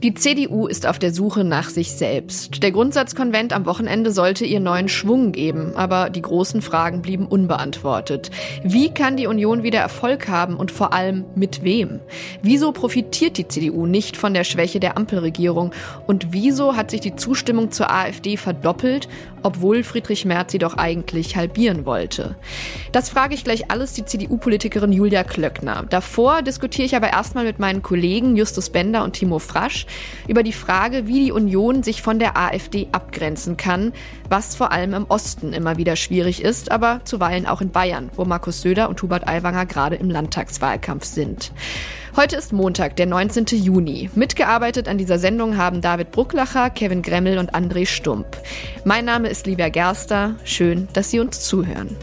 Die CDU ist auf der Suche nach sich selbst. Der Grundsatzkonvent am Wochenende sollte ihr neuen Schwung geben, aber die großen Fragen blieben unbeantwortet. Wie kann die Union wieder Erfolg haben und vor allem mit wem? Wieso profitiert die CDU nicht von der Schwäche der Ampelregierung und wieso hat sich die Zustimmung zur AfD verdoppelt, obwohl Friedrich Merz sie doch eigentlich halbieren wollte? Das frage ich gleich alles die CDU-Politikerin Julia Klöckner. Davor diskutiere ich aber erstmal mit meinen Kollegen Justus Bender und Timo Frasch über die Frage, wie die Union sich von der AfD abgrenzen kann, was vor allem im Osten immer wieder schwierig ist, aber zuweilen auch in Bayern, wo Markus Söder und Hubert Aiwanger gerade im Landtagswahlkampf sind. Heute ist Montag, der 19. Juni. Mitgearbeitet an dieser Sendung haben David Brucklacher, Kevin Gremmel und André Stump. Mein Name ist Livia Gerster. Schön, dass Sie uns zuhören.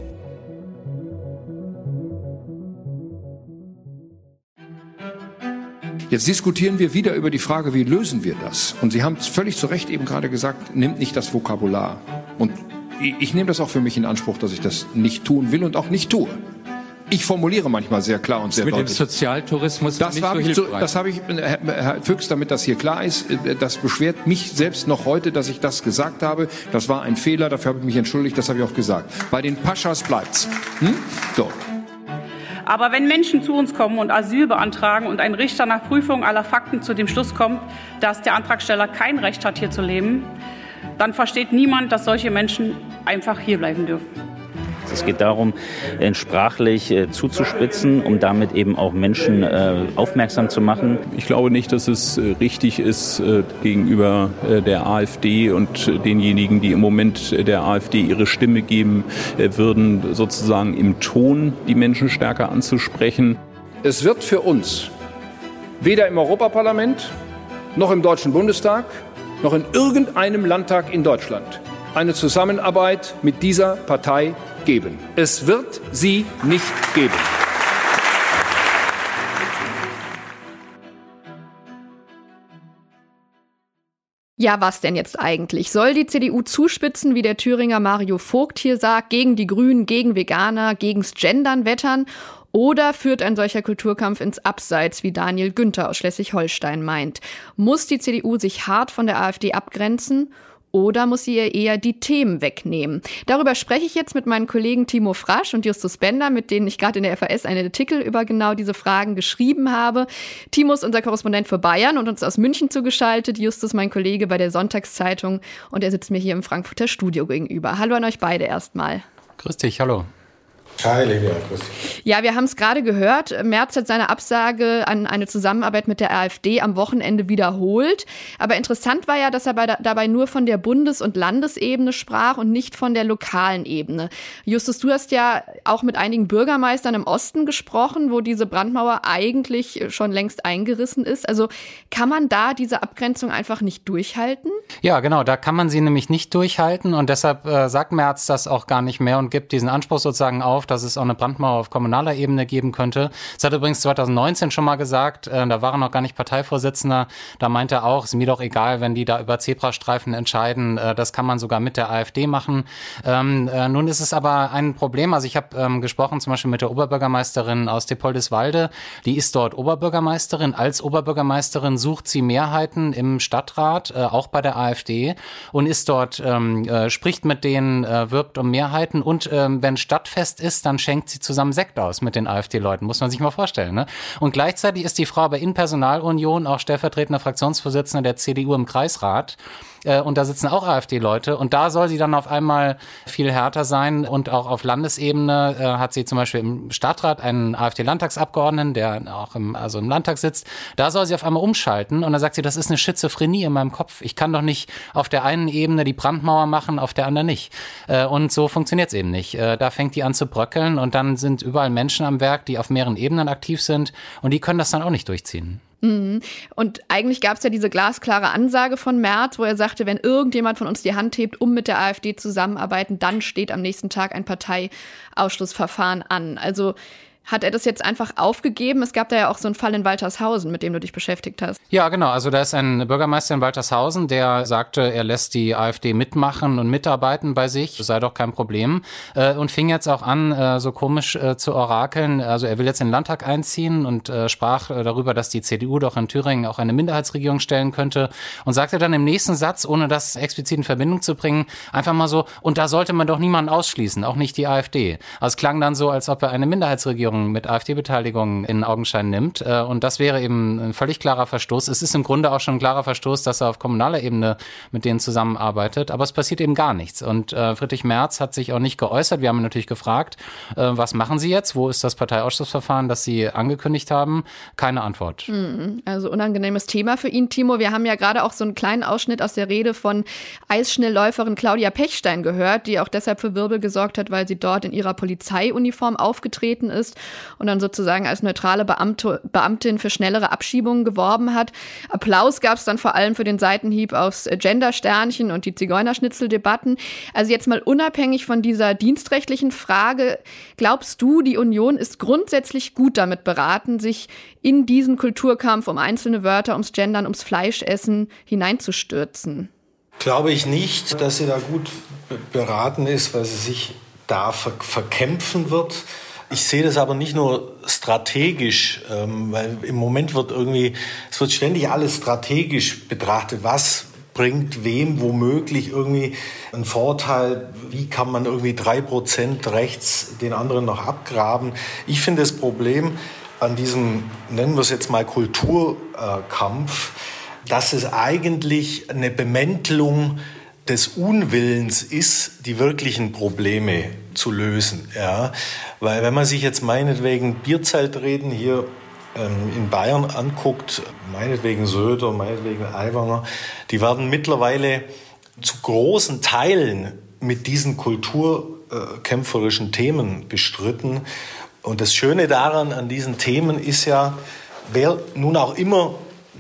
Jetzt diskutieren wir wieder über die Frage, wie lösen wir das? Und Sie haben völlig zu Recht eben gerade gesagt, nimmt nicht das Vokabular. Und ich nehme das auch für mich in Anspruch, dass ich das nicht tun will und auch nicht tue. Ich formuliere manchmal sehr klar und sehr mit deutlich. Mit dem Sozialtourismus das habe so ich, so, das habe ich, Herr Füchs, damit das hier klar ist, äh, das beschwert mich selbst noch heute, dass ich das gesagt habe. Das war ein Fehler, dafür habe ich mich entschuldigt, das habe ich auch gesagt. Bei den Paschas bleibt's. Hm? So. Aber wenn Menschen zu uns kommen und Asyl beantragen und ein Richter nach Prüfung aller Fakten zu dem Schluss kommt, dass der Antragsteller kein Recht hat, hier zu leben, dann versteht niemand, dass solche Menschen einfach hierbleiben dürfen. Es geht darum, äh, sprachlich äh, zuzuspitzen, um damit eben auch Menschen äh, aufmerksam zu machen. Ich glaube nicht, dass es richtig ist, gegenüber der AfD und denjenigen, die im Moment der AfD ihre Stimme geben würden, sozusagen im Ton die Menschen stärker anzusprechen. Es wird für uns weder im Europaparlament noch im Deutschen Bundestag noch in irgendeinem Landtag in Deutschland eine Zusammenarbeit mit dieser Partei geben. Es wird sie nicht geben. Ja, was denn jetzt eigentlich? Soll die CDU zuspitzen, wie der Thüringer Mario Vogt hier sagt, gegen die Grünen, gegen Veganer, gegens Gendern wettern? Oder führt ein solcher Kulturkampf ins Abseits, wie Daniel Günther aus Schleswig-Holstein meint? Muss die CDU sich hart von der AfD abgrenzen? Oder muss sie ihr eher die Themen wegnehmen? Darüber spreche ich jetzt mit meinen Kollegen Timo Frasch und Justus Bender, mit denen ich gerade in der FAS einen Artikel über genau diese Fragen geschrieben habe. Timo ist unser Korrespondent für Bayern und uns aus München zugeschaltet. Justus mein Kollege bei der Sonntagszeitung und er sitzt mir hier im Frankfurter Studio gegenüber. Hallo an euch beide erstmal. Grüß dich, hallo. Hi, Livia. Grüß Ja, wir haben es gerade gehört. Merz hat seine Absage an eine Zusammenarbeit mit der AfD am Wochenende wiederholt. Aber interessant war ja, dass er dabei nur von der Bundes- und Landesebene sprach und nicht von der lokalen Ebene. Justus, du hast ja auch mit einigen Bürgermeistern im Osten gesprochen, wo diese Brandmauer eigentlich schon längst eingerissen ist. Also kann man da diese Abgrenzung einfach nicht durchhalten? Ja, genau. Da kann man sie nämlich nicht durchhalten. Und deshalb äh, sagt Merz das auch gar nicht mehr und gibt diesen Anspruch sozusagen auf, dass es auch eine Brandmauer auf kommunaler Ebene geben könnte. Das hat übrigens 2019 schon mal gesagt, äh, da war er noch gar nicht Parteivorsitzender. Da meinte er auch, ist mir doch egal, wenn die da über Zebrastreifen entscheiden. Äh, das kann man sogar mit der AfD machen. Ähm, äh, nun ist es aber ein Problem. Also ich habe ähm, gesprochen zum Beispiel mit der Oberbürgermeisterin aus Depoldeswalde. Die ist dort Oberbürgermeisterin. Als Oberbürgermeisterin sucht sie Mehrheiten im Stadtrat, äh, auch bei der AfD und ist dort, ähm, äh, spricht mit denen, äh, wirbt um Mehrheiten und ähm, wenn Stadtfest ist, ist, dann schenkt sie zusammen Sekt aus mit den AfD-Leuten, muss man sich mal vorstellen. Ne? Und gleichzeitig ist die Frau aber in Personalunion auch stellvertretender Fraktionsvorsitzender der CDU im Kreisrat äh, und da sitzen auch AfD-Leute und da soll sie dann auf einmal viel härter sein und auch auf Landesebene äh, hat sie zum Beispiel im Stadtrat einen AfD-Landtagsabgeordneten, der auch im, also im Landtag sitzt, da soll sie auf einmal umschalten und dann sagt sie, das ist eine Schizophrenie in meinem Kopf. Ich kann doch nicht auf der einen Ebene die Brandmauer machen, auf der anderen nicht. Äh, und so funktioniert es eben nicht. Äh, da fängt die an zu bröckeln und dann sind überall Menschen am Werk, die auf mehreren Ebenen aktiv sind und die können das dann auch nicht durchziehen. Mhm. Und eigentlich gab es ja diese glasklare Ansage von Merz, wo er sagte, wenn irgendjemand von uns die Hand hebt, um mit der AfD zusammenarbeiten, dann steht am nächsten Tag ein Parteiausschlussverfahren an. Also Hat er das jetzt einfach aufgegeben? Es gab da ja auch so einen Fall in Waltershausen, mit dem du dich beschäftigt hast. Ja, genau. Also da ist ein Bürgermeister in Waltershausen, der sagte, er lässt die AfD mitmachen und mitarbeiten bei sich. Das sei doch kein Problem. Äh, und fing jetzt auch an, äh, so komisch äh, zu orakeln. Also er will jetzt in den Landtag einziehen und sprach darüber, dass die CDU doch in Thüringen auch eine Minderheitsregierung stellen könnte. Und sagte dann im nächsten Satz, ohne das explizit in Verbindung zu bringen, einfach mal so, und da sollte man doch niemanden ausschließen, auch nicht die AfD. Also es klang dann so, als ob er eine Minderheitsregierung Regierung mit AfD-Beteiligung in Augenschein nimmt. Äh, und das wäre eben ein völlig klarer Verstoß. Es ist im Grunde auch schon ein klarer Verstoß, dass er auf kommunaler Ebene mit denen zusammenarbeitet. Aber es passiert eben gar nichts. Und äh, Friedrich Merz hat sich auch nicht geäußert. Wir haben ihn natürlich gefragt, äh, was machen Sie jetzt? Wo ist das Parteiausschussverfahren, das Sie angekündigt haben? Keine Antwort. Mhm. Also unangenehmes Thema für ihn, Timo. Wir haben ja gerade auch so einen kleinen Ausschnitt aus der Rede von Eisschnellläuferin Claudia Pechstein gehört, die auch deshalb für Wirbel gesorgt hat, weil sie dort in ihrer Polizeiuniform aufgetreten ist und dann sozusagen als neutrale Beamte, Beamtin für schnellere Abschiebungen geworben hat. Applaus gab es dann vor allem für den Seitenhieb aufs Gender-Sternchen und die Zigeunerschnitzel-Debatten. Also jetzt mal unabhängig von dieser dienstrechtlichen Frage, glaubst du, die Union ist grundsätzlich gut damit beraten, sich in diesen Kulturkampf um einzelne Wörter, ums Gendern, ums Fleischessen hineinzustürzen? Glaube ich nicht, dass sie da gut beraten ist, weil sie sich da ver verkämpfen wird. Ich sehe das aber nicht nur strategisch, ähm, weil im Moment wird irgendwie, es wird ständig alles strategisch betrachtet. Was bringt wem womöglich irgendwie einen Vorteil? Wie kann man irgendwie drei Prozent rechts den anderen noch abgraben? Ich finde das Problem an diesem, nennen wir es jetzt mal Kulturkampf, dass es eigentlich eine Bemäntelung des Unwillens ist, die wirklichen Probleme zu lösen. Ja? Weil wenn man sich jetzt meinetwegen Bierzeltreden hier ähm, in Bayern anguckt, meinetwegen Söder, meinetwegen Aiwanger, die werden mittlerweile zu großen Teilen mit diesen kulturkämpferischen Themen bestritten. Und das Schöne daran an diesen Themen ist ja, wer nun auch immer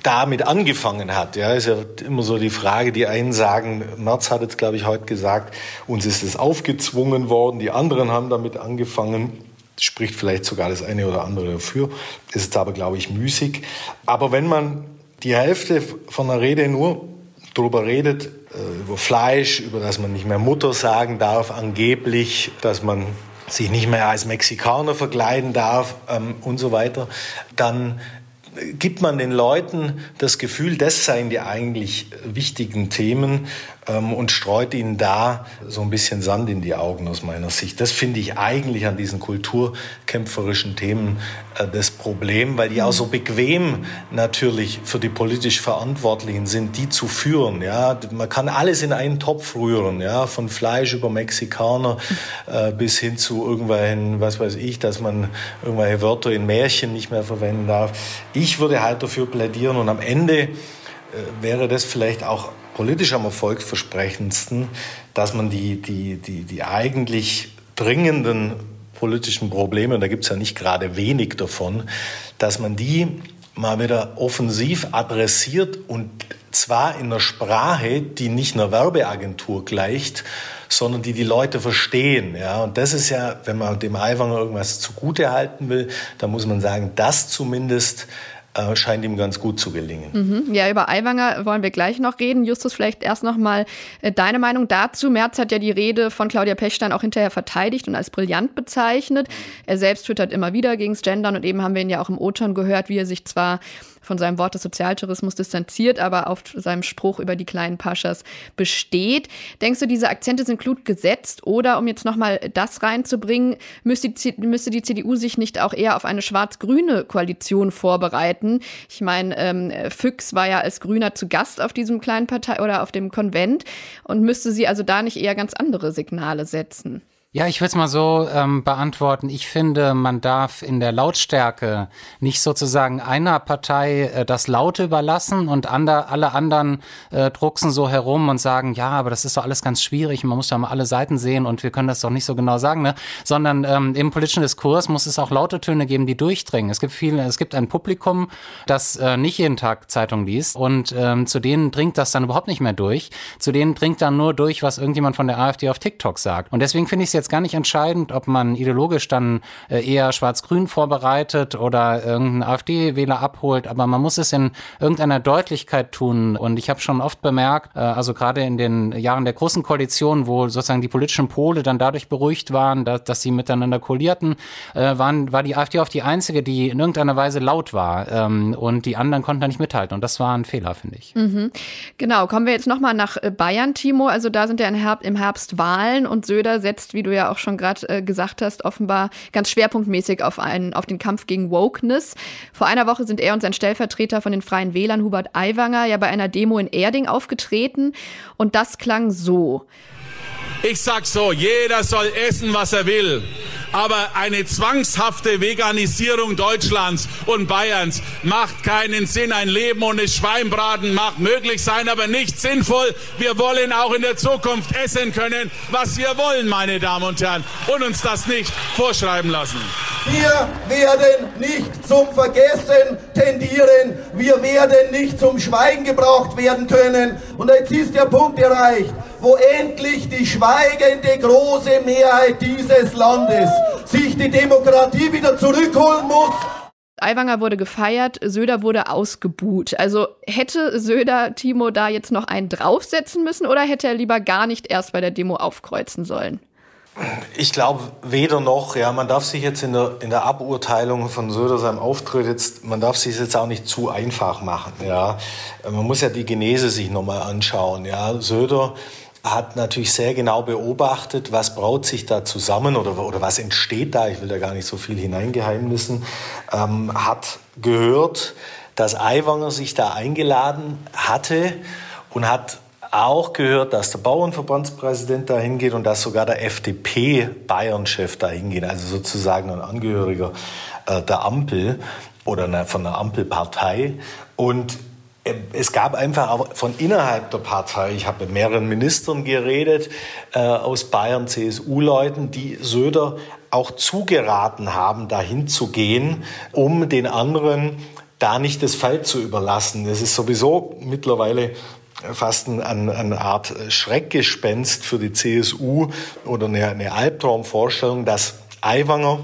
damit angefangen hat. Ja, ist ja immer so die Frage, die einen sagen, Merz hat jetzt, glaube ich, heute gesagt, uns ist es aufgezwungen worden, die anderen haben damit angefangen. Spricht vielleicht sogar das eine oder andere dafür. Ist jetzt aber, glaube ich, müßig. Aber wenn man die Hälfte von der Rede nur darüber redet, äh, über Fleisch, über das man nicht mehr Mutter sagen darf, angeblich, dass man sich nicht mehr als Mexikaner verkleiden darf ähm, und so weiter, dann gibt man den Leuten das Gefühl, das seien die eigentlich wichtigen Themen ähm, und streut ihnen da so ein bisschen Sand in die Augen aus meiner Sicht. Das finde ich eigentlich an diesen kulturkämpferischen Themen äh, das Problem, weil die auch so bequem natürlich für die politisch Verantwortlichen sind, die zu führen. Ja, man kann alles in einen Topf rühren, ja, von Fleisch über Mexikaner äh, bis hin zu irgendwelchen, was weiß ich, dass man irgendwelche Wörter in Märchen nicht mehr verwenden darf. Ich würde halt dafür plädieren und am Ende äh, wäre das vielleicht auch politisch am erfolgsversprechendsten, dass man die, die, die, die eigentlich dringenden politischen Probleme, und da gibt es ja nicht gerade wenig davon, dass man die mal wieder offensiv adressiert und zwar in einer Sprache, die nicht einer Werbeagentur gleicht, sondern die die Leute verstehen. Ja, und das ist ja, wenn man dem Aiwanger irgendwas zugute halten will, dann muss man sagen, das zumindest äh, scheint ihm ganz gut zu gelingen. Mhm. Ja, über Aiwanger wollen wir gleich noch reden. Justus, vielleicht erst noch mal äh, deine Meinung dazu. Merz hat ja die Rede von Claudia Pechstein auch hinterher verteidigt und als brillant bezeichnet. Er selbst twittert immer wieder gegens Gendern und eben haben wir ihn ja auch im O-Ton gehört, wie er sich zwar von seinem Wort des Sozialtourismus distanziert, aber auf seinem Spruch über die kleinen Paschas besteht. Denkst du, diese Akzente sind gut gesetzt oder um jetzt nochmal das reinzubringen, müsste die, müsste die CDU sich nicht auch eher auf eine schwarz-grüne Koalition vorbereiten? Ich meine, ähm, Füchs war ja als Grüner zu Gast auf diesem kleinen Partei oder auf dem Konvent und müsste sie also da nicht eher ganz andere Signale setzen? Ja, ich würde es mal so ähm, beantworten. Ich finde, man darf in der Lautstärke nicht sozusagen einer Partei äh, das Laute überlassen und ander, alle anderen äh, drucksen so herum und sagen, ja, aber das ist doch alles ganz schwierig, man muss ja mal alle Seiten sehen und wir können das doch nicht so genau sagen, ne? Sondern ähm, im politischen Diskurs muss es auch laute Töne geben, die durchdringen. Es gibt viele, es gibt ein Publikum, das äh, nicht jeden Tag Zeitung liest und ähm, zu denen dringt das dann überhaupt nicht mehr durch. Zu denen dringt dann nur durch, was irgendjemand von der AfD auf TikTok sagt. Und deswegen finde ich es jetzt jetzt gar nicht entscheidend, ob man ideologisch dann äh, eher schwarz-grün vorbereitet oder irgendeinen AfD-Wähler abholt, aber man muss es in irgendeiner Deutlichkeit tun. Und ich habe schon oft bemerkt, äh, also gerade in den Jahren der großen Koalition, wo sozusagen die politischen Pole dann dadurch beruhigt waren, dass, dass sie miteinander koalierten, äh, waren, war die AfD oft die einzige, die in irgendeiner Weise laut war. Ähm, und die anderen konnten da nicht mithalten. Und das war ein Fehler, finde ich. Mhm. Genau, kommen wir jetzt nochmal nach Bayern, Timo. Also da sind ja im Herbst Wahlen und Söder setzt, wie du ja auch schon gerade äh, gesagt hast, offenbar ganz schwerpunktmäßig auf, einen, auf den Kampf gegen Wokeness. Vor einer Woche sind er und sein Stellvertreter von den Freien Wählern, Hubert Aiwanger, ja bei einer Demo in Erding aufgetreten. Und das klang so. Ich sag so, jeder soll essen, was er will. Aber eine zwangshafte Veganisierung Deutschlands und Bayerns macht keinen Sinn. Ein Leben ohne Schweinbraten mag möglich sein, aber nicht sinnvoll. Wir wollen auch in der Zukunft essen können, was wir wollen, meine Damen und Herren, und uns das nicht vorschreiben lassen. Wir werden nicht zum Vergessen tendieren. Wir werden nicht zum Schweigen gebracht werden können. Und jetzt ist der Punkt erreicht wo endlich die schweigende große Mehrheit dieses Landes sich die Demokratie wieder zurückholen muss. Aiwanger wurde gefeiert, Söder wurde ausgebuht. Also hätte Söder Timo da jetzt noch einen draufsetzen müssen oder hätte er lieber gar nicht erst bei der Demo aufkreuzen sollen? Ich glaube weder noch. Ja, man darf sich jetzt in der, in der Aburteilung von Söder seinem Auftritt jetzt, man darf sich jetzt auch nicht zu einfach machen. Ja, man muss ja die Genese sich nochmal anschauen. Ja, Söder hat natürlich sehr genau beobachtet, was braut sich da zusammen oder, oder was entsteht da. Ich will da gar nicht so viel hineingeheimnissen. Ähm, hat gehört, dass Aiwanger sich da eingeladen hatte und hat auch gehört, dass der Bauernverbandspräsident da hingeht und dass sogar der FDP-Bayern-Chef da hingeht, also sozusagen ein Angehöriger äh, der Ampel oder von der Ampelpartei. Und es gab einfach auch von innerhalb der Partei, ich habe mit mehreren Ministern geredet, äh, aus Bayern, CSU-Leuten, die Söder auch zugeraten haben, dahin zu gehen, um den anderen da nicht das Feld zu überlassen. Es ist sowieso mittlerweile fast ein, eine Art Schreckgespenst für die CSU oder eine, eine Albtraumvorstellung, dass Aiwanger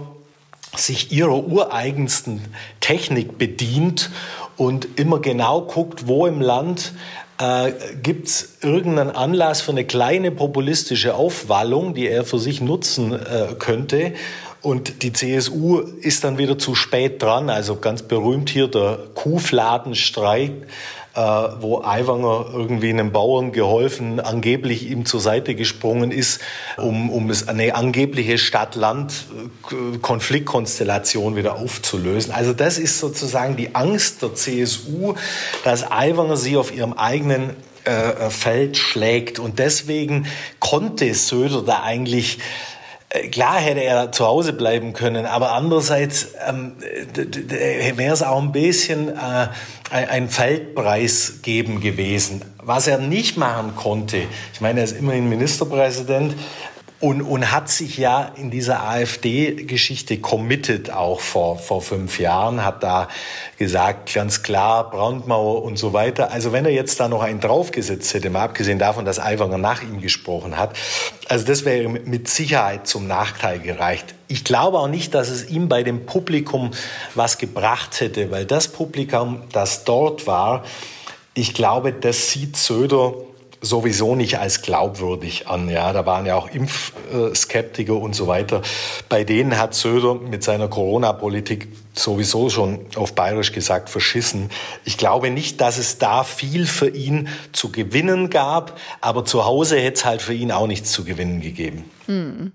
sich ihrer ureigensten Technik bedient und immer genau guckt, wo im Land äh, gibt es irgendeinen Anlass für eine kleine populistische Aufwallung, die er für sich nutzen äh, könnte. Und die CSU ist dann wieder zu spät dran. Also ganz berühmt hier der Kuhfladenstreik äh, wo Aiwanger irgendwie einem Bauern geholfen, angeblich ihm zur Seite gesprungen ist, um, um es eine angebliche Stadt-Land-Konfliktkonstellation wieder aufzulösen. Also das ist sozusagen die Angst der CSU, dass Aiwanger sie auf ihrem eigenen äh, Feld schlägt. Und deswegen konnte Söder da eigentlich äh, Klar hätte er zu Hause bleiben können, aber andererseits ähm, wäre es auch ein bisschen äh, ein Feldpreis geben gewesen. Was er nicht machen konnte, ich meine, er ist immerhin Ministerpräsident, und, und hat sich ja in dieser AfD-Geschichte committed auch vor, vor fünf Jahren, hat da gesagt, ganz klar, Brandmauer und so weiter. Also wenn er jetzt da noch einen draufgesetzt hätte, mal abgesehen davon, dass Aiwanger nach ihm gesprochen hat, also das wäre mit Sicherheit zum Nachteil gereicht. Ich glaube auch nicht, dass es ihm bei dem Publikum was gebracht hätte, weil das Publikum, das dort war, ich glaube, das sieht Söder sowieso nicht als glaubwürdig an. Ja, da waren ja auch Impfskeptiker und so weiter. Bei denen hat Söder mit seiner Corona-Politik sowieso schon auf bayerisch gesagt verschissen. Ich glaube nicht, dass es da viel für ihn zu gewinnen gab, aber zu Hause hätte es halt für ihn auch nichts zu gewinnen gegeben. Hm.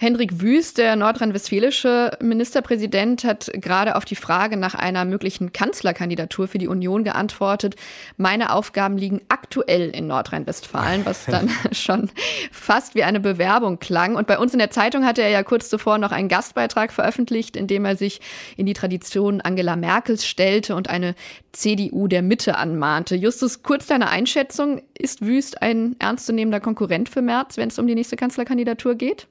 Hendrik Wüst, der nordrhein-westfälische Ministerpräsident, hat gerade auf die Frage nach einer möglichen Kanzlerkandidatur für die Union geantwortet. Meine Aufgaben liegen aktuell in Nordrhein-Westfalen, was dann schon fast wie eine Bewerbung klang. Und bei uns in der Zeitung hatte er ja kurz zuvor noch einen Gastbeitrag veröffentlicht, in dem er sich in die Tradition Angela Merkels stellte und eine CDU der Mitte anmahnte. Justus, kurz deine Einschätzung. Ist Wüst ein ernstzunehmender Konkurrent für Merz, wenn es um die nächste Kanzlerkandidatur geht?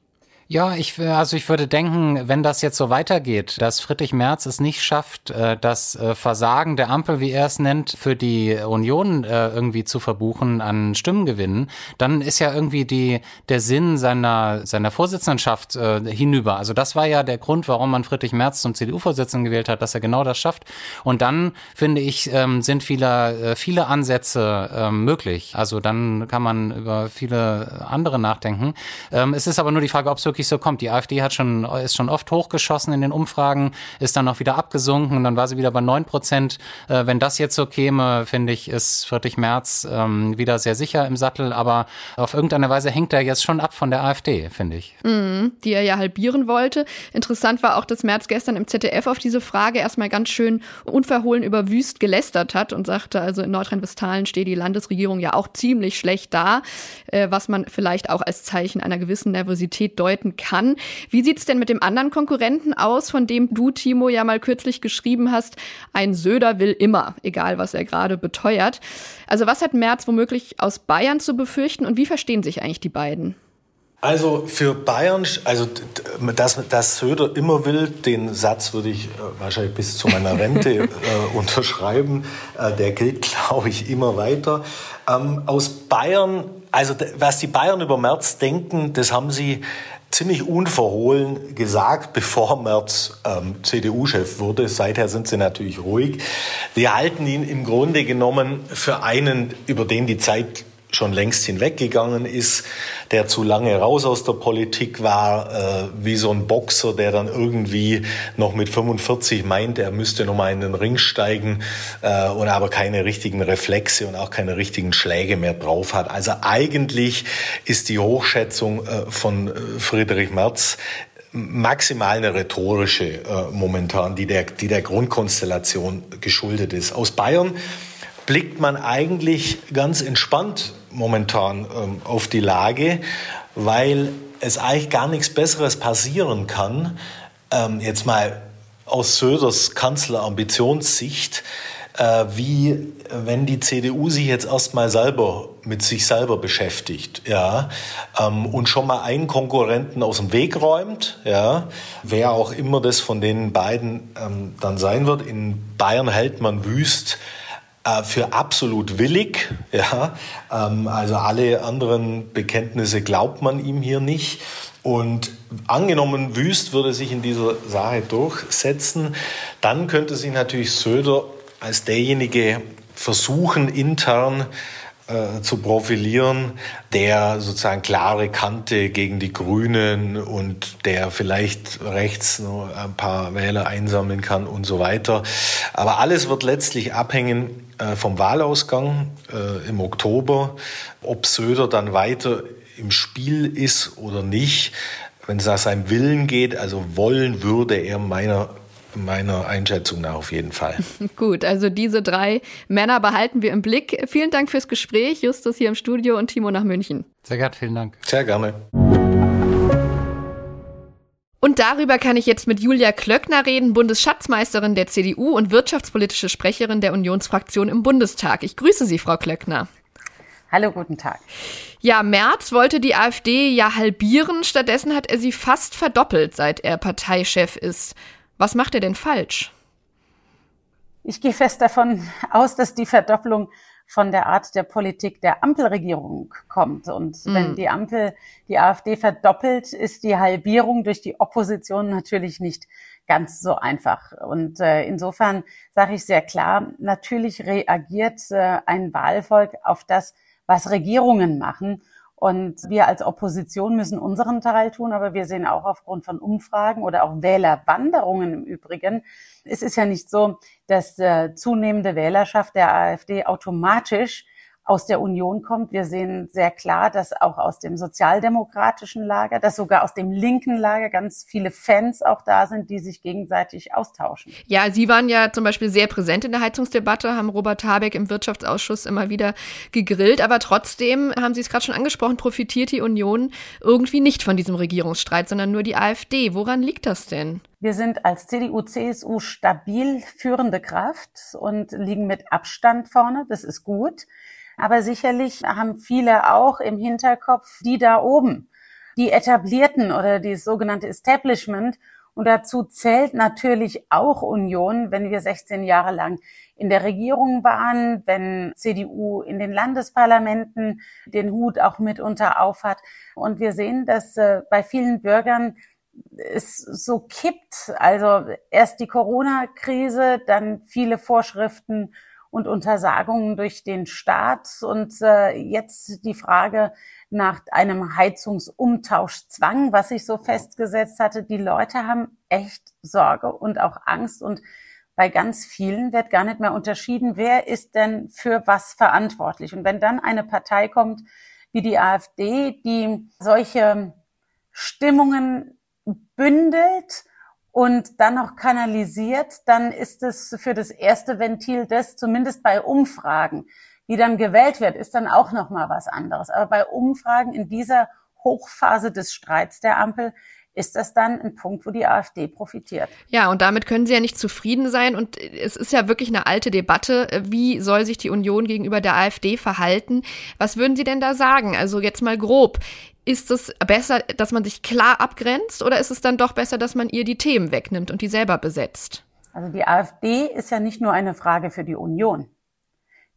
Ja, ich, also ich würde denken, wenn das jetzt so weitergeht, dass Friedrich Merz es nicht schafft, äh, das äh, Versagen der Ampel, wie er es nennt, für die Union äh, irgendwie zu verbuchen an Stimmengewinnen, dann ist ja irgendwie die, der Sinn seiner, seiner Vorsitzendenschaft hinüber. Also das war ja der Grund, warum man Friedrich Merz zum CDU-Vorsitzenden gewählt hat, dass er genau das schafft. Und dann, finde ich, ähm, sind viele, viele Ansätze ähm, möglich. Also dann kann man über viele andere nachdenken. Ähm, es ist aber nur die Frage, ob es wirklich so kommt. Die AfD hat schon, ist schon oft hochgeschossen in den Umfragen, ist dann auch wieder abgesunken und dann war sie wieder bei neun Prozent. Äh, wenn das jetzt so käme, finde ich, ist Friedrich Merz ähm, wieder sehr sicher im Sattel, aber auf irgendeine Weise hängt er jetzt schon ab von der AfD, finde ich. Mhm, die er ja halbieren wollte. Interessant war auch, dass Merz gestern im ZDF auf diese Frage erstmal ganz schön unverhohlen über Wüst gelästert hat und sagte, also in Nordrhein-Westfalen steht die Landesregierung ja auch ziemlich schlecht da, äh, was man vielleicht auch als Zeichen einer gewissen Nervosität deuten kann. Wie sieht es denn mit dem anderen Konkurrenten aus, von dem du, Timo, ja mal kürzlich geschrieben hast, ein Söder will immer, egal was er gerade beteuert. Also was hat Merz womöglich aus Bayern zu befürchten und wie verstehen sich eigentlich die beiden? Also für Bayern, also dass, dass Söder immer will, den Satz würde ich äh, wahrscheinlich bis zu meiner Rente äh, unterschreiben. Äh, der gilt, glaube ich, immer weiter. Ähm, aus Bayern, also was die Bayern über Merz denken, das haben sie ziemlich unverhohlen gesagt, bevor Merz ähm, CDU-Chef wurde. Seither sind sie natürlich ruhig. Die halten ihn im Grunde genommen für einen, über den die Zeit schon längst hinweggegangen ist, der zu lange raus aus der Politik war, äh, wie so ein Boxer, der dann irgendwie noch mit 45 meint, er müsste noch mal in den Ring steigen äh, und aber keine richtigen Reflexe und auch keine richtigen Schläge mehr drauf hat. Also eigentlich ist die Hochschätzung äh, von äh, Friedrich Merz maximal eine rhetorische äh, momentan, die der, die der Grundkonstellation geschuldet ist. Aus Bayern blickt man eigentlich ganz entspannt momentan ähm, auf die Lage, weil es eigentlich gar nichts Besseres passieren kann, ähm, jetzt mal aus Söders Kanzlerambitionssicht, äh, wie wenn die CDU sich jetzt erstmal selber mit sich selber beschäftigt, ja, ähm, und schon mal einen Konkurrenten aus dem Weg räumt, ja, wer auch immer das von den beiden ähm, dann sein wird. In Bayern hält man wüst für absolut willig. Ja? Ähm, also alle anderen Bekenntnisse glaubt man ihm hier nicht. Und angenommen, Wüst würde sich in dieser Sache durchsetzen, dann könnte sich natürlich Söder als derjenige versuchen, intern äh, zu profilieren, der sozusagen klare Kante gegen die Grünen und der vielleicht rechts noch ein paar Wähler einsammeln kann und so weiter. Aber alles wird letztlich abhängen äh, vom Wahlausgang äh, im Oktober, ob Söder dann weiter im Spiel ist oder nicht. Wenn es nach seinem Willen geht, also wollen würde er meiner meiner Einschätzung nach auf jeden Fall. Gut, also diese drei Männer behalten wir im Blick. Vielen Dank fürs Gespräch, Justus hier im Studio und Timo nach München. Sehr gerne, vielen Dank. Sehr gerne. Und darüber kann ich jetzt mit Julia Klöckner reden, Bundesschatzmeisterin der CDU und wirtschaftspolitische Sprecherin der Unionsfraktion im Bundestag. Ich grüße Sie, Frau Klöckner. Hallo, guten Tag. Ja, Merz wollte die AfD ja halbieren. Stattdessen hat er sie fast verdoppelt, seit er Parteichef ist. Was macht er denn falsch? Ich gehe fest davon aus, dass die Verdopplung von der Art der Politik der Ampelregierung kommt. Und mhm. wenn die Ampel die AfD verdoppelt, ist die Halbierung durch die Opposition natürlich nicht ganz so einfach. Und äh, insofern sage ich sehr klar, natürlich reagiert äh, ein Wahlvolk auf das, was Regierungen machen. Und wir als Opposition müssen unseren Teil tun, aber wir sehen auch aufgrund von Umfragen oder auch Wählerwanderungen im Übrigen, es ist ja nicht so, dass äh, zunehmende Wählerschaft der AfD automatisch aus der Union kommt. Wir sehen sehr klar, dass auch aus dem sozialdemokratischen Lager, dass sogar aus dem linken Lager ganz viele Fans auch da sind, die sich gegenseitig austauschen. Ja, Sie waren ja zum Beispiel sehr präsent in der Heizungsdebatte, haben Robert Habeck im Wirtschaftsausschuss immer wieder gegrillt, aber trotzdem, haben Sie es gerade schon angesprochen, profitiert die Union irgendwie nicht von diesem Regierungsstreit, sondern nur die AfD. Woran liegt das denn? Wir sind als CDU, CSU stabil führende Kraft und liegen mit Abstand vorne. Das ist gut. Aber sicherlich haben viele auch im Hinterkopf die da oben. die Etablierten oder die sogenannte Establishment. Und dazu zählt natürlich auch Union, wenn wir 16 Jahre lang in der Regierung waren, wenn CDU in den Landesparlamenten den Hut auch mitunter aufhat. Und wir sehen, dass äh, bei vielen Bürgern es so kippt. Also erst die Corona-Krise, dann viele Vorschriften und Untersagungen durch den Staat und äh, jetzt die Frage nach einem Heizungsumtauschzwang, was sich so festgesetzt hatte. Die Leute haben echt Sorge und auch Angst und bei ganz vielen wird gar nicht mehr unterschieden, wer ist denn für was verantwortlich. Und wenn dann eine Partei kommt wie die AfD, die solche Stimmungen bündelt und dann noch kanalisiert, dann ist es für das erste Ventil das, zumindest bei Umfragen, wie dann gewählt wird, ist dann auch noch mal was anderes. Aber bei Umfragen in dieser Hochphase des Streits der Ampel ist das dann ein Punkt, wo die AfD profitiert. Ja, und damit können sie ja nicht zufrieden sein. Und es ist ja wirklich eine alte Debatte. Wie soll sich die Union gegenüber der AfD verhalten? Was würden Sie denn da sagen? Also jetzt mal grob. Ist es besser, dass man sich klar abgrenzt oder ist es dann doch besser, dass man ihr die Themen wegnimmt und die selber besetzt? Also die AfD ist ja nicht nur eine Frage für die Union.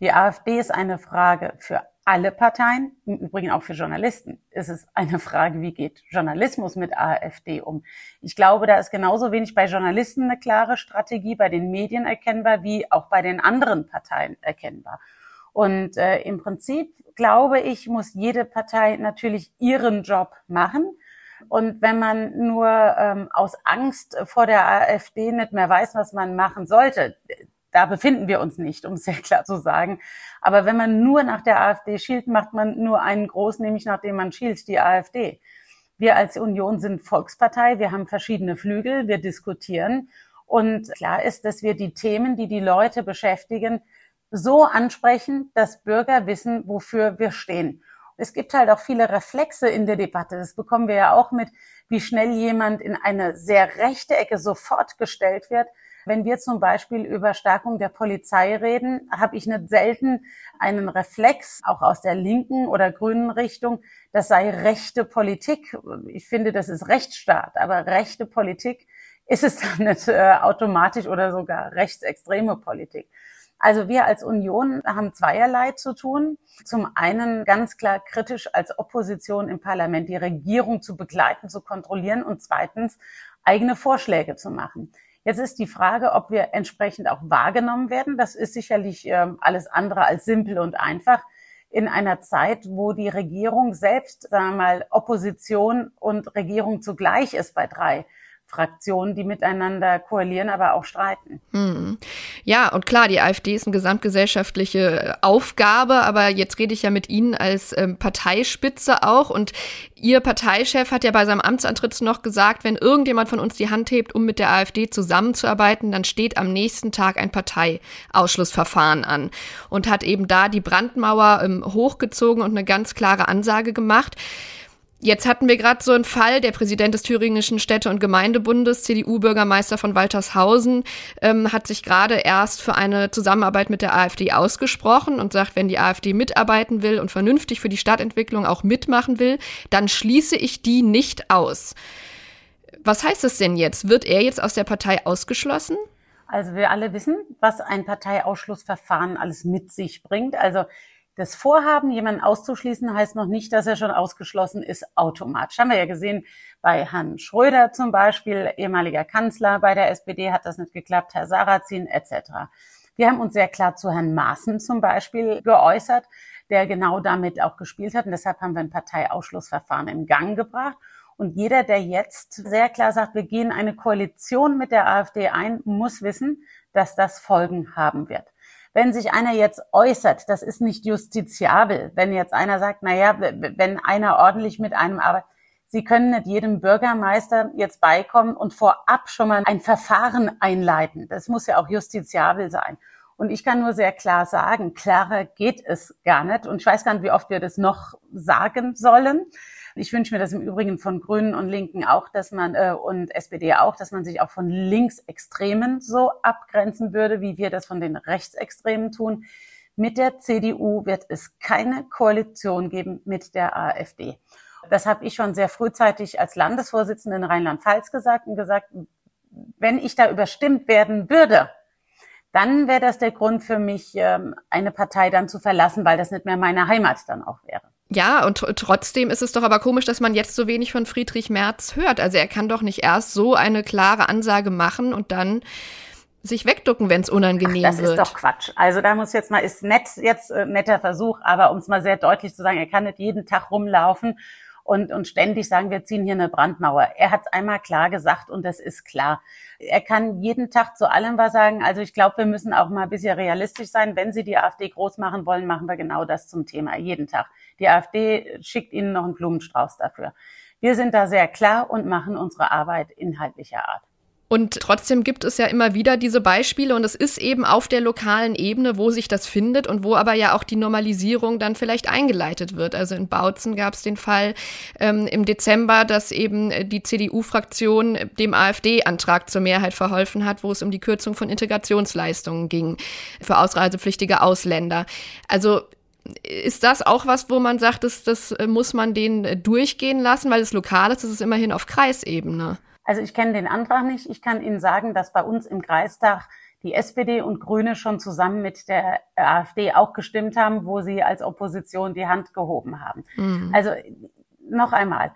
Die AfD ist eine Frage für alle Parteien, im Übrigen auch für Journalisten. Es ist eine Frage, wie geht Journalismus mit AfD um? Ich glaube, da ist genauso wenig bei Journalisten eine klare Strategie, bei den Medien erkennbar, wie auch bei den anderen Parteien erkennbar. Und äh, im Prinzip glaube ich, muss jede Partei natürlich ihren Job machen. Und wenn man nur ähm, aus Angst vor der AfD nicht mehr weiß, was man machen sollte, da befinden wir uns nicht, um es sehr klar zu sagen. Aber wenn man nur nach der AfD schielt, macht man nur einen groß, nämlich nachdem man schielt, die AfD. Wir als Union sind Volkspartei, wir haben verschiedene Flügel, wir diskutieren. Und klar ist, dass wir die Themen, die die Leute beschäftigen, so ansprechen, dass Bürger wissen, wofür wir stehen. Es gibt halt auch viele Reflexe in der Debatte. Das bekommen wir ja auch mit, wie schnell jemand in eine sehr rechte Ecke sofort gestellt wird. Wenn wir zum Beispiel über Stärkung der Polizei reden, habe ich nicht selten einen Reflex, auch aus der linken oder grünen Richtung, das sei rechte Politik. Ich finde, das ist Rechtsstaat, aber rechte Politik ist es dann nicht äh, automatisch oder sogar rechtsextreme Politik. Also wir als Union haben zweierlei zu tun. Zum einen ganz klar kritisch als Opposition im Parlament die Regierung zu begleiten, zu kontrollieren und zweitens eigene Vorschläge zu machen. Jetzt ist die Frage, ob wir entsprechend auch wahrgenommen werden. Das ist sicherlich äh, alles andere als simpel und einfach in einer Zeit, wo die Regierung selbst, sagen wir mal, Opposition und Regierung zugleich ist bei drei Fraktionen, die miteinander koalieren, aber auch streiten. Hm. Ja, und klar, die AfD ist eine gesamtgesellschaftliche Aufgabe, aber jetzt rede ich ja mit Ihnen als ähm, Parteispitze auch und Ihr Parteichef hat ja bei seinem Amtsantritt noch gesagt, wenn irgendjemand von uns die Hand hebt, um mit der AfD zusammenzuarbeiten, dann steht am nächsten Tag ein Parteiausschlussverfahren an und hat eben da die Brandmauer ähm, hochgezogen und eine ganz klare Ansage gemacht. Jetzt hatten wir gerade so einen Fall, der Präsident des Thüringischen Städte- und Gemeindebundes, CDU-Bürgermeister von Waltershausen, ähm, hat sich gerade erst für eine Zusammenarbeit mit der AfD ausgesprochen und sagt, wenn die AfD mitarbeiten will und vernünftig für die Stadtentwicklung auch mitmachen will, dann schließe ich die nicht aus. Was heißt das denn jetzt? Wird er jetzt aus der Partei ausgeschlossen? Also wir alle wissen, was ein Parteiausschlussverfahren alles mit sich bringt. Also das Vorhaben, jemanden auszuschließen, heißt noch nicht, dass er schon ausgeschlossen ist, automatisch. Haben wir ja gesehen bei Herrn Schröder zum Beispiel, ehemaliger Kanzler bei der SPD, hat das nicht geklappt, Herr Sarrazin etc. Wir haben uns sehr klar zu Herrn Maaßen zum Beispiel geäußert, der genau damit auch gespielt hat. Und deshalb haben wir ein Parteiausschlussverfahren in Gang gebracht. Und jeder, der jetzt sehr klar sagt, wir gehen eine Koalition mit der AfD ein, muss wissen, dass das Folgen haben wird wenn sich einer jetzt äußert, das ist nicht justiziabel. Wenn jetzt einer sagt, na ja, wenn einer ordentlich mit einem arbeitet, Sie können nicht jedem Bürgermeister jetzt beikommen und vorab schon mal ein Verfahren einleiten. Das muss ja auch justiziabel sein. Und ich kann nur sehr klar sagen, klarer geht es gar nicht. Und ich weiß gar nicht, wie oft wir das noch sagen sollen. Ich wünsche mir das im Übrigen von Grünen und Linken auch, dass man äh, und SPD auch, dass man sich auch von Linksextremen so abgrenzen würde, wie wir das von den Rechtsextremen tun. Mit der CDU wird es keine Koalition geben mit der AfD. Das habe ich schon sehr frühzeitig als Landesvorsitzende in Rheinland-Pfalz gesagt und gesagt, wenn ich da überstimmt werden würde, dann wäre das der Grund für mich, ähm, eine Partei dann zu verlassen, weil das nicht mehr meine Heimat dann auch wäre. Ja, und trotzdem ist es doch aber komisch, dass man jetzt so wenig von Friedrich Merz hört. Also er kann doch nicht erst so eine klare Ansage machen und dann sich wegducken, wenn es unangenehm Ach, das wird. Das ist doch Quatsch. Also da muss jetzt mal, ist nett, jetzt äh, netter Versuch, aber um es mal sehr deutlich zu sagen, er kann nicht jeden Tag rumlaufen und, und ständig sagen, wir ziehen hier eine Brandmauer. Er hat es einmal klar gesagt und das ist klar. Er kann jeden Tag zu allem was sagen. Also ich glaube, wir müssen auch mal ein bisschen realistisch sein. Wenn Sie die AfD groß machen wollen, machen wir genau das zum Thema, jeden Tag. Die AfD schickt Ihnen noch einen Blumenstrauß dafür. Wir sind da sehr klar und machen unsere Arbeit inhaltlicher Art. Und trotzdem gibt es ja immer wieder diese Beispiele und es ist eben auf der lokalen Ebene, wo sich das findet und wo aber ja auch die Normalisierung dann vielleicht eingeleitet wird. Also in Bautzen gab es den Fall ähm, im Dezember, dass eben die CDU-Fraktion dem AfD-Antrag zur Mehrheit verholfen hat, wo es um die Kürzung von Integrationsleistungen ging für ausreisepflichtige Ausländer. Also ist das auch was, wo man sagt, das, das muss man den durchgehen lassen, weil es lokal ist, das ist immerhin auf Kreisebene. Also ich kenne den Antrag nicht. Ich kann Ihnen sagen, dass bei uns im Kreistag die SPD und Grüne schon zusammen mit der AfD auch gestimmt haben, wo sie als Opposition die Hand gehoben haben. Mhm. Also noch einmal.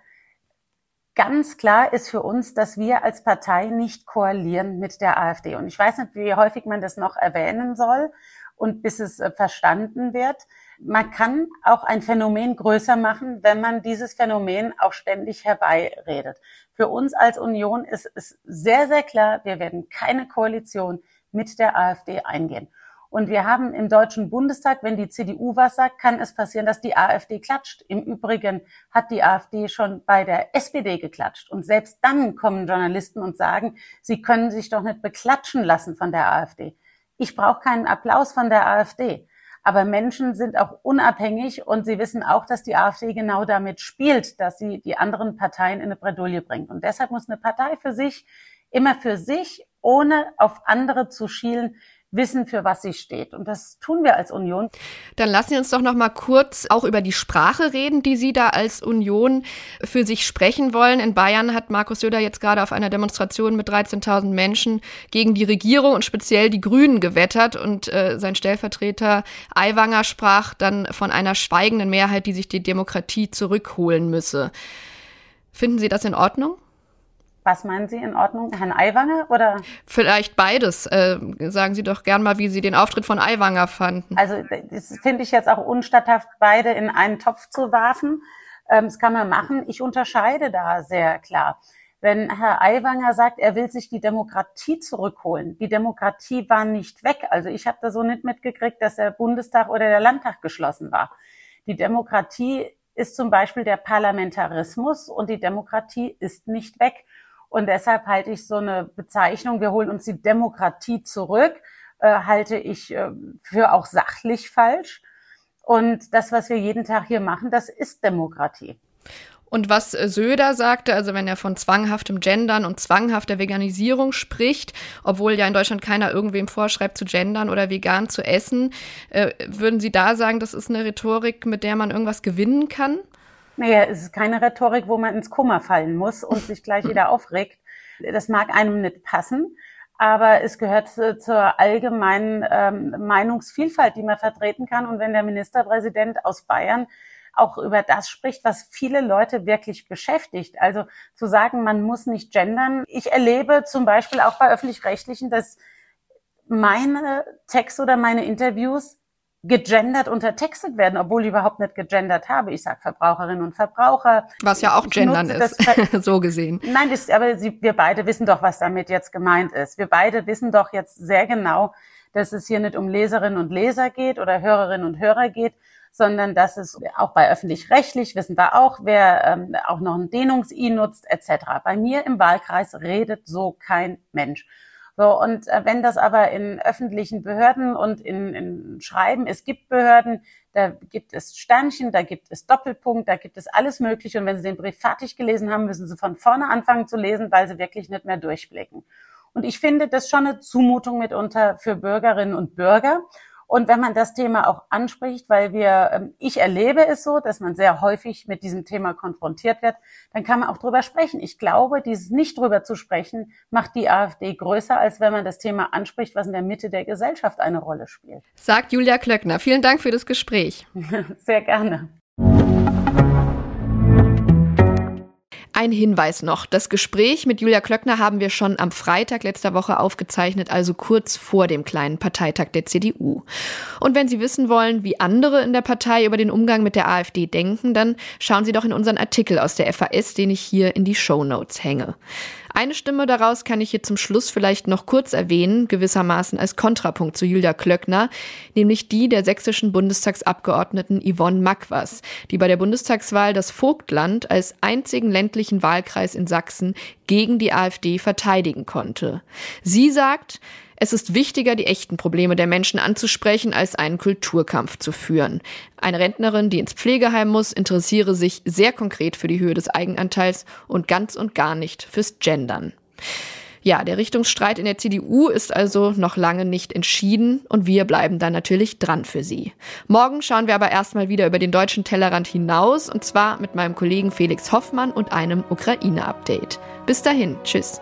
Ganz klar ist für uns, dass wir als Partei nicht koalieren mit der AfD. Und ich weiß nicht, wie häufig man das noch erwähnen soll und bis es äh, verstanden wird. Man kann auch ein Phänomen größer machen, wenn man dieses Phänomen auch ständig herbeiredet. Für uns als Union ist es sehr, sehr klar, wir werden keine Koalition mit der AfD eingehen. Und wir haben im Deutschen Bundestag, wenn die CDU was sagt, kann es passieren, dass die AfD klatscht. Im Übrigen hat die AfD schon bei der SPD geklatscht. Und selbst dann kommen Journalisten und sagen, sie können sich doch nicht beklatschen lassen von der AfD. Ich brauche keinen Applaus von der AfD. Aber Menschen sind auch unabhängig und sie wissen auch, dass die AfD genau damit spielt, dass sie die anderen Parteien in eine Bredouille bringt. Und deshalb muss eine Partei für sich immer für sich, ohne auf andere zu schielen, wissen, für was sie steht. Und das tun wir als Union. Dann lassen Sie uns doch noch mal kurz auch über die Sprache reden, die Sie da als Union für sich sprechen wollen. In Bayern hat Markus Söder jetzt gerade auf einer Demonstration mit 13.000 Menschen gegen die Regierung und speziell die Grünen gewettert. Und äh, sein Stellvertreter Aiwanger sprach dann von einer schweigenden Mehrheit, die sich die Demokratie zurückholen müsse. Finden Sie das in Ordnung? Was meinen Sie in Ordnung? Herrn Aiwanger oder? Vielleicht beides. Äh, sagen Sie doch gern mal, wie Sie den Auftritt von Aiwanger fanden. Also das finde ich jetzt auch unstatthaft, beide in einen Topf zu werfen. Ähm, das kann man machen. Ich unterscheide da sehr klar. Wenn Herr Aiwanger sagt, er will sich die Demokratie zurückholen, die Demokratie war nicht weg. Also ich habe da so nicht mitgekriegt, dass der Bundestag oder der Landtag geschlossen war. Die Demokratie ist zum Beispiel der Parlamentarismus und die Demokratie ist nicht weg. Und deshalb halte ich so eine Bezeichnung, wir holen uns die Demokratie zurück, äh, halte ich äh, für auch sachlich falsch. Und das, was wir jeden Tag hier machen, das ist Demokratie. Und was äh, Söder sagte, also wenn er von zwanghaftem Gendern und zwanghafter Veganisierung spricht, obwohl ja in Deutschland keiner irgendwem vorschreibt zu gendern oder vegan zu essen, äh, würden Sie da sagen, das ist eine Rhetorik, mit der man irgendwas gewinnen kann? Naja, es ist keine Rhetorik, wo man ins Kummer fallen muss und sich gleich wieder aufregt. Das mag einem nicht passen, aber es gehört zur allgemeinen ähm, Meinungsvielfalt, die man vertreten kann. Und wenn der Ministerpräsident aus Bayern auch über das spricht, was viele Leute wirklich beschäftigt. Also zu sagen, man muss nicht gendern. Ich erlebe zum Beispiel auch bei öffentlich-rechtlichen, dass meine Texte oder meine Interviews gegendert untertextet werden, obwohl ich überhaupt nicht gegendert habe. Ich sage Verbraucherinnen und Verbraucher. Was ja auch gendern ist, so gesehen. Nein, das, aber Sie, wir beide wissen doch, was damit jetzt gemeint ist. Wir beide wissen doch jetzt sehr genau, dass es hier nicht um Leserinnen und Leser geht oder Hörerinnen und Hörer geht, sondern dass es auch bei öffentlich-rechtlich wissen wir auch, wer ähm, auch noch ein Dehnungs-I nutzt etc. Bei mir im Wahlkreis redet so kein Mensch. So, und äh, wenn das aber in öffentlichen Behörden und in, in Schreiben, es gibt Behörden, da gibt es Sternchen, da gibt es Doppelpunkt, da gibt es alles Mögliche. Und wenn Sie den Brief fertig gelesen haben, müssen Sie von vorne anfangen zu lesen, weil Sie wirklich nicht mehr durchblicken. Und ich finde das schon eine Zumutung mitunter für Bürgerinnen und Bürger. Und wenn man das Thema auch anspricht, weil wir, ähm, ich erlebe es so, dass man sehr häufig mit diesem Thema konfrontiert wird, dann kann man auch drüber sprechen. Ich glaube, dieses nicht drüber zu sprechen, macht die AfD größer, als wenn man das Thema anspricht, was in der Mitte der Gesellschaft eine Rolle spielt. Sagt Julia Klöckner. Vielen Dank für das Gespräch. Sehr gerne. Ein Hinweis noch. Das Gespräch mit Julia Klöckner haben wir schon am Freitag letzter Woche aufgezeichnet, also kurz vor dem kleinen Parteitag der CDU. Und wenn Sie wissen wollen, wie andere in der Partei über den Umgang mit der AfD denken, dann schauen Sie doch in unseren Artikel aus der FAS, den ich hier in die Show Notes hänge. Eine Stimme daraus kann ich hier zum Schluss vielleicht noch kurz erwähnen, gewissermaßen als Kontrapunkt zu Julia Klöckner, nämlich die der sächsischen Bundestagsabgeordneten Yvonne Makwas, die bei der Bundestagswahl das Vogtland als einzigen ländlichen Wahlkreis in Sachsen gegen die AfD verteidigen konnte. Sie sagt, es ist wichtiger, die echten Probleme der Menschen anzusprechen, als einen Kulturkampf zu führen. Eine Rentnerin, die ins Pflegeheim muss, interessiere sich sehr konkret für die Höhe des Eigenanteils und ganz und gar nicht fürs Gendern. Ja, der Richtungsstreit in der CDU ist also noch lange nicht entschieden und wir bleiben da natürlich dran für Sie. Morgen schauen wir aber erstmal wieder über den deutschen Tellerrand hinaus und zwar mit meinem Kollegen Felix Hoffmann und einem Ukraine-Update. Bis dahin, tschüss.